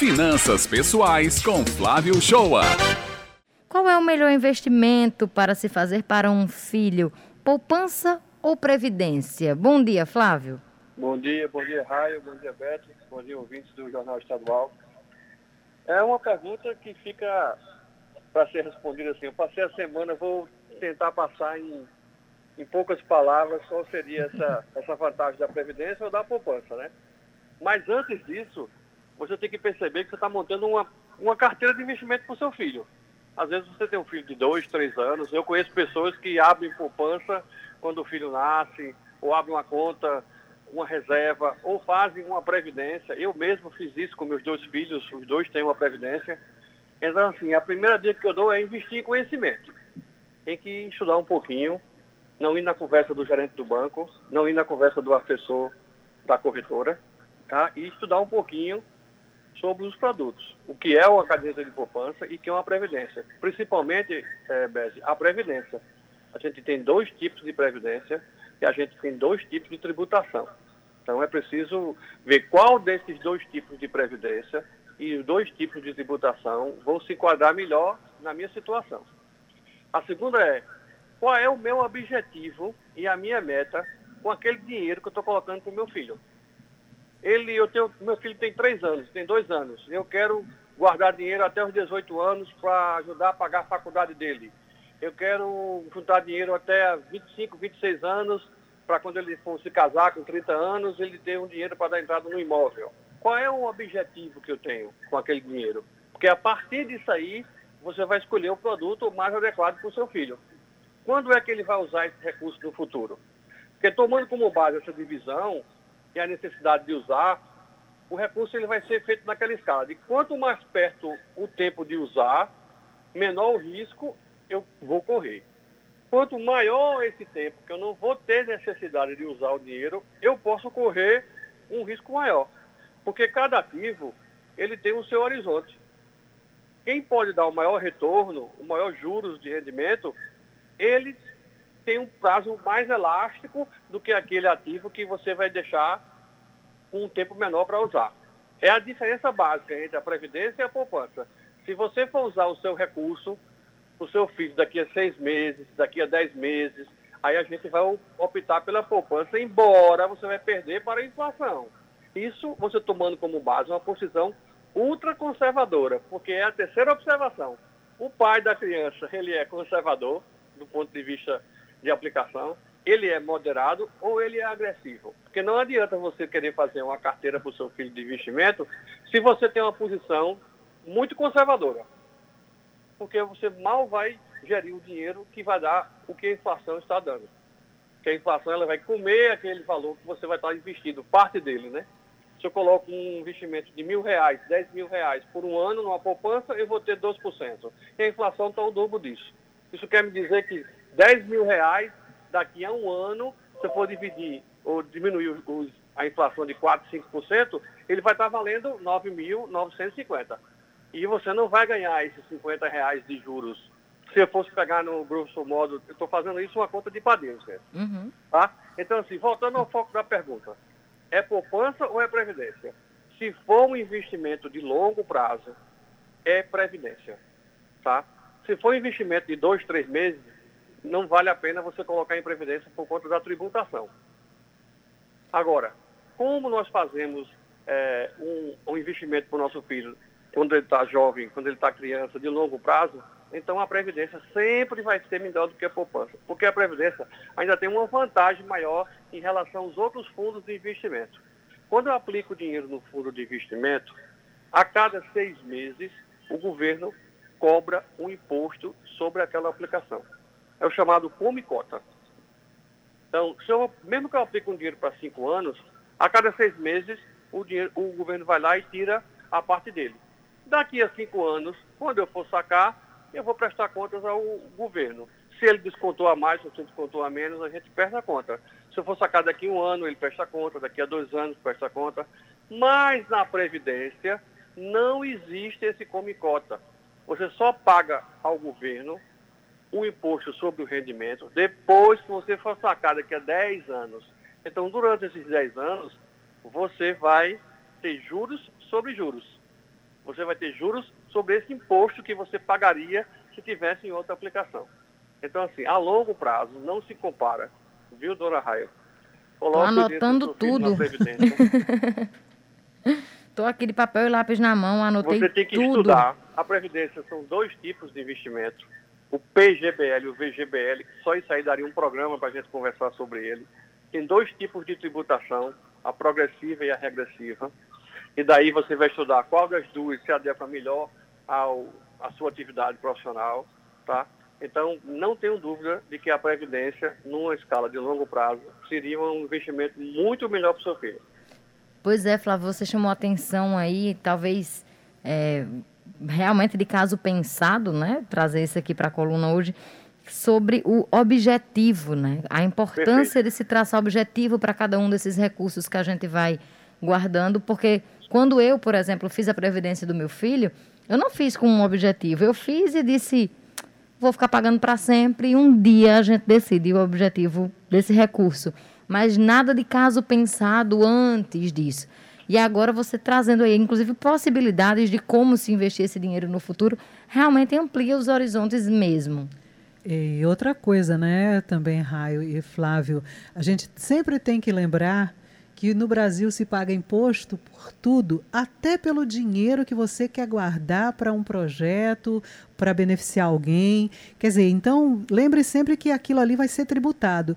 Finanças Pessoais com Flávio Shoa. Qual é o melhor investimento para se fazer para um filho? Poupança ou previdência? Bom dia, Flávio. Bom dia, bom dia, Raio, bom dia, Beto, bom dia, ouvintes do Jornal Estadual. É uma pergunta que fica para ser respondida assim. Eu passei a semana, vou tentar passar em, em poucas palavras qual seria essa, essa vantagem da Previdência ou da poupança, né? Mas antes disso, você tem que perceber que você está montando uma, uma carteira de investimento para o seu filho. Às vezes você tem um filho de dois, três anos. Eu conheço pessoas que abrem poupança quando o filho nasce, ou abrem uma conta, uma reserva, ou fazem uma previdência. Eu mesmo fiz isso com meus dois filhos, os dois têm uma previdência. Então, assim, a primeira dica que eu dou é investir em conhecimento. Tem que estudar um pouquinho, não ir na conversa do gerente do banco, não ir na conversa do assessor da corretora, tá? E estudar um pouquinho sobre os produtos. O que é uma caderneta de poupança e que é uma previdência. Principalmente, é, a previdência. A gente tem dois tipos de previdência e a gente tem dois tipos de tributação. Então é preciso ver qual desses dois tipos de previdência e os dois tipos de tributação vão se enquadrar melhor na minha situação. A segunda é qual é o meu objetivo e a minha meta com aquele dinheiro que eu estou colocando para o meu filho. Ele, eu tenho, meu filho tem três anos, tem dois anos. Eu quero guardar dinheiro até os 18 anos para ajudar a pagar a faculdade dele. Eu quero juntar dinheiro até 25, 26 anos para quando ele for se casar com 30 anos, ele ter um dinheiro para dar entrada no imóvel. Qual é o objetivo que eu tenho com aquele dinheiro? Porque a partir disso aí, você vai escolher o produto mais adequado para o seu filho. Quando é que ele vai usar esse recurso no futuro? Porque tomando como base essa divisão, e a necessidade de usar, o recurso ele vai ser feito naquela escala. De quanto mais perto o tempo de usar, menor o risco eu vou correr. Quanto maior esse tempo que eu não vou ter necessidade de usar o dinheiro, eu posso correr um risco maior. Porque cada ativo, ele tem o seu horizonte. Quem pode dar o maior retorno, o maior juros de rendimento, ele tem um prazo mais elástico do que aquele ativo que você vai deixar com um tempo menor para usar. É a diferença básica entre a previdência e a poupança. Se você for usar o seu recurso, o seu filho daqui a seis meses, daqui a dez meses, aí a gente vai optar pela poupança, embora você vai perder para a inflação. Isso você tomando como base uma posição ultra conservadora, porque é a terceira observação. O pai da criança, ele é conservador do ponto de vista de aplicação, ele é moderado ou ele é agressivo. Porque não adianta você querer fazer uma carteira para o seu filho de investimento se você tem uma posição muito conservadora. Porque você mal vai gerir o dinheiro que vai dar o que a inflação está dando. Porque a inflação ela vai comer aquele valor que você vai estar investindo, parte dele, né? Se eu coloco um investimento de mil reais, dez mil reais por um ano numa poupança, eu vou ter 12%. E a inflação está o dobro disso. Isso quer me dizer que 10 mil reais, daqui a um ano, se eu for dividir ou diminuir os, a inflação de 4, 5%, ele vai estar valendo 9.950. E você não vai ganhar esses 50 reais de juros. Se eu fosse pegar no grosso modo, eu estou fazendo isso uma conta de padeiro, certo? Uhum. Tá? Então, assim, voltando ao foco da pergunta, é poupança ou é previdência? Se for um investimento de longo prazo, é previdência. Tá? Se for um investimento de dois, três meses, não vale a pena você colocar em previdência por conta da tributação. Agora, como nós fazemos é, um, um, investimento para o nosso filho quando ele está jovem, quando ele está criança, de longo prazo, então a previdência sempre vai ser melhor do que a poupança, porque a previdência ainda tem uma vantagem maior em relação aos outros fundos de investimento. Quando eu aplico dinheiro no fundo de investimento, a cada seis meses o governo cobra um imposto sobre aquela aplicação é o chamado come cota. Então, se eu, mesmo que eu aplique um dinheiro para cinco anos, a cada seis meses o, dinheiro, o governo vai lá e tira a parte dele. Daqui a cinco anos, quando eu for sacar, eu vou prestar contas ao governo. Se ele descontou a mais se descontou a menos, a gente perde a conta. Se eu for sacar daqui a um ano, ele presta conta, daqui a dois anos presta conta. Mas na Previdência não existe esse come cota. Você só paga ao governo o imposto sobre o rendimento depois que você for sacar daqui a 10 anos. Então, durante esses 10 anos, você vai ter juros sobre juros. Você vai ter juros sobre esse imposto que você pagaria se tivesse em outra aplicação. Então, assim, a longo prazo, não se compara. Viu, dona Raia? Estou anotando tudo. Estou aqui de papel e lápis na mão, anotei tudo. Você tem que tudo. estudar. A Previdência são dois tipos de investimento. O PGBL o VGBL, só isso aí daria um programa para a gente conversar sobre ele. Tem dois tipos de tributação, a progressiva e a regressiva. E daí você vai estudar qual das duas se adequa melhor ao, à sua atividade profissional, tá? Então, não tenho dúvida de que a Previdência, numa escala de longo prazo, seria um investimento muito melhor para o seu filho. Pois é, Flávio, você chamou atenção aí, talvez é, realmente de caso pensado, né? Trazer isso aqui para a coluna hoje, sobre o objetivo, né? A importância Perfeito. de se traçar objetivo para cada um desses recursos que a gente vai guardando, porque quando eu, por exemplo, fiz a previdência do meu filho, eu não fiz com um objetivo, eu fiz e disse, vou ficar pagando para sempre e um dia a gente decide o objetivo desse recurso. Mas nada de caso pensado antes disso. E agora você trazendo aí, inclusive, possibilidades de como se investir esse dinheiro no futuro, realmente amplia os horizontes mesmo. E outra coisa, né, também, Raio e Flávio, a gente sempre tem que lembrar que no Brasil se paga imposto por tudo, até pelo dinheiro que você quer guardar para um projeto, para beneficiar alguém. Quer dizer, então lembre sempre que aquilo ali vai ser tributado.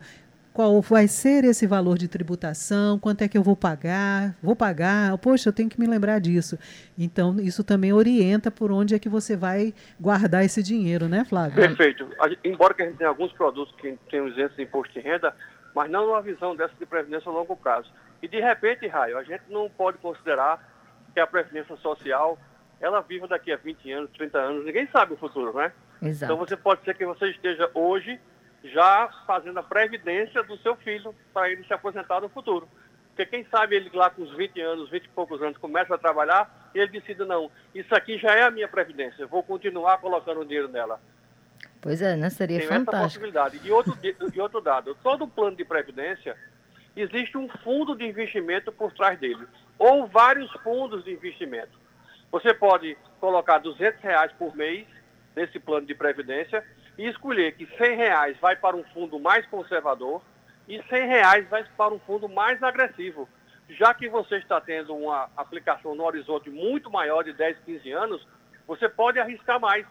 Qual vai ser esse valor de tributação? Quanto é que eu vou pagar? Vou pagar? Poxa, eu tenho que me lembrar disso. Então, isso também orienta por onde é que você vai guardar esse dinheiro, né, Flávio? Perfeito. Embora que a gente tenha alguns produtos que tenham isentos de imposto de renda, mas não numa visão dessa de previdência a longo prazo. E de repente, Raio, a gente não pode considerar que a previdência social ela viva daqui a 20 anos, 30 anos, ninguém sabe o futuro, né? Exato. Então você pode ser que você esteja hoje já fazendo a previdência do seu filho para ele se aposentar no futuro. Porque quem sabe ele lá com os 20 anos, 20 e poucos anos, começa a trabalhar e ele decide, não, isso aqui já é a minha previdência, vou continuar colocando dinheiro nela. Pois é, né? Seria Tem fantástico. essa possibilidade. E outro, e outro dado, todo plano de previdência existe um fundo de investimento por trás dele, ou vários fundos de investimento. Você pode colocar 200 reais por mês nesse plano de previdência e escolher que 100 reais vai para um fundo mais conservador e 100 reais vai para um fundo mais agressivo. Já que você está tendo uma aplicação no horizonte muito maior de 10, 15 anos, você pode arriscar mais,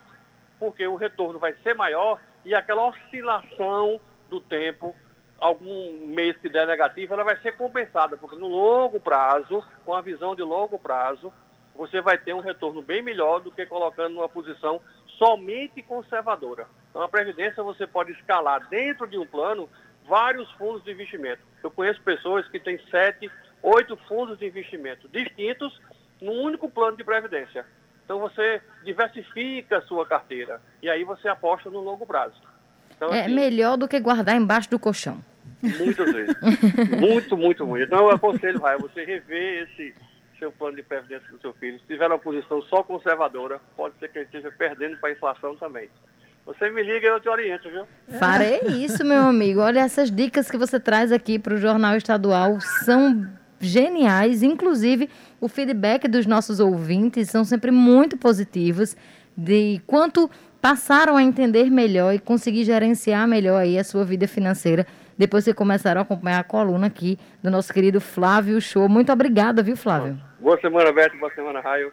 porque o retorno vai ser maior e aquela oscilação do tempo algum mês que der negativo, ela vai ser compensada, porque no longo prazo, com a visão de longo prazo, você vai ter um retorno bem melhor do que colocando numa posição somente conservadora. Então, a Previdência você pode escalar dentro de um plano vários fundos de investimento. Eu conheço pessoas que têm sete, oito fundos de investimento distintos num único plano de Previdência. Então, você diversifica a sua carteira e aí você aposta no longo prazo. Então, é assim, melhor do que guardar embaixo do colchão. Muitas vezes. muito, muito, muito. Então eu aconselho, Raia, você rever esse seu plano de previdência do seu filho. Se tiver uma posição só conservadora, pode ser que ele esteja perdendo para a inflação também. Você me liga e eu te oriento, viu? Farei isso, meu amigo. Olha, essas dicas que você traz aqui para o Jornal Estadual são geniais. Inclusive, o feedback dos nossos ouvintes são sempre muito positivos de quanto passaram a entender melhor e conseguir gerenciar melhor aí a sua vida financeira depois que começaram a acompanhar a coluna aqui do nosso querido Flávio Show. Muito obrigada, viu, Flávio? Boa semana, Beto. Boa semana, Raio.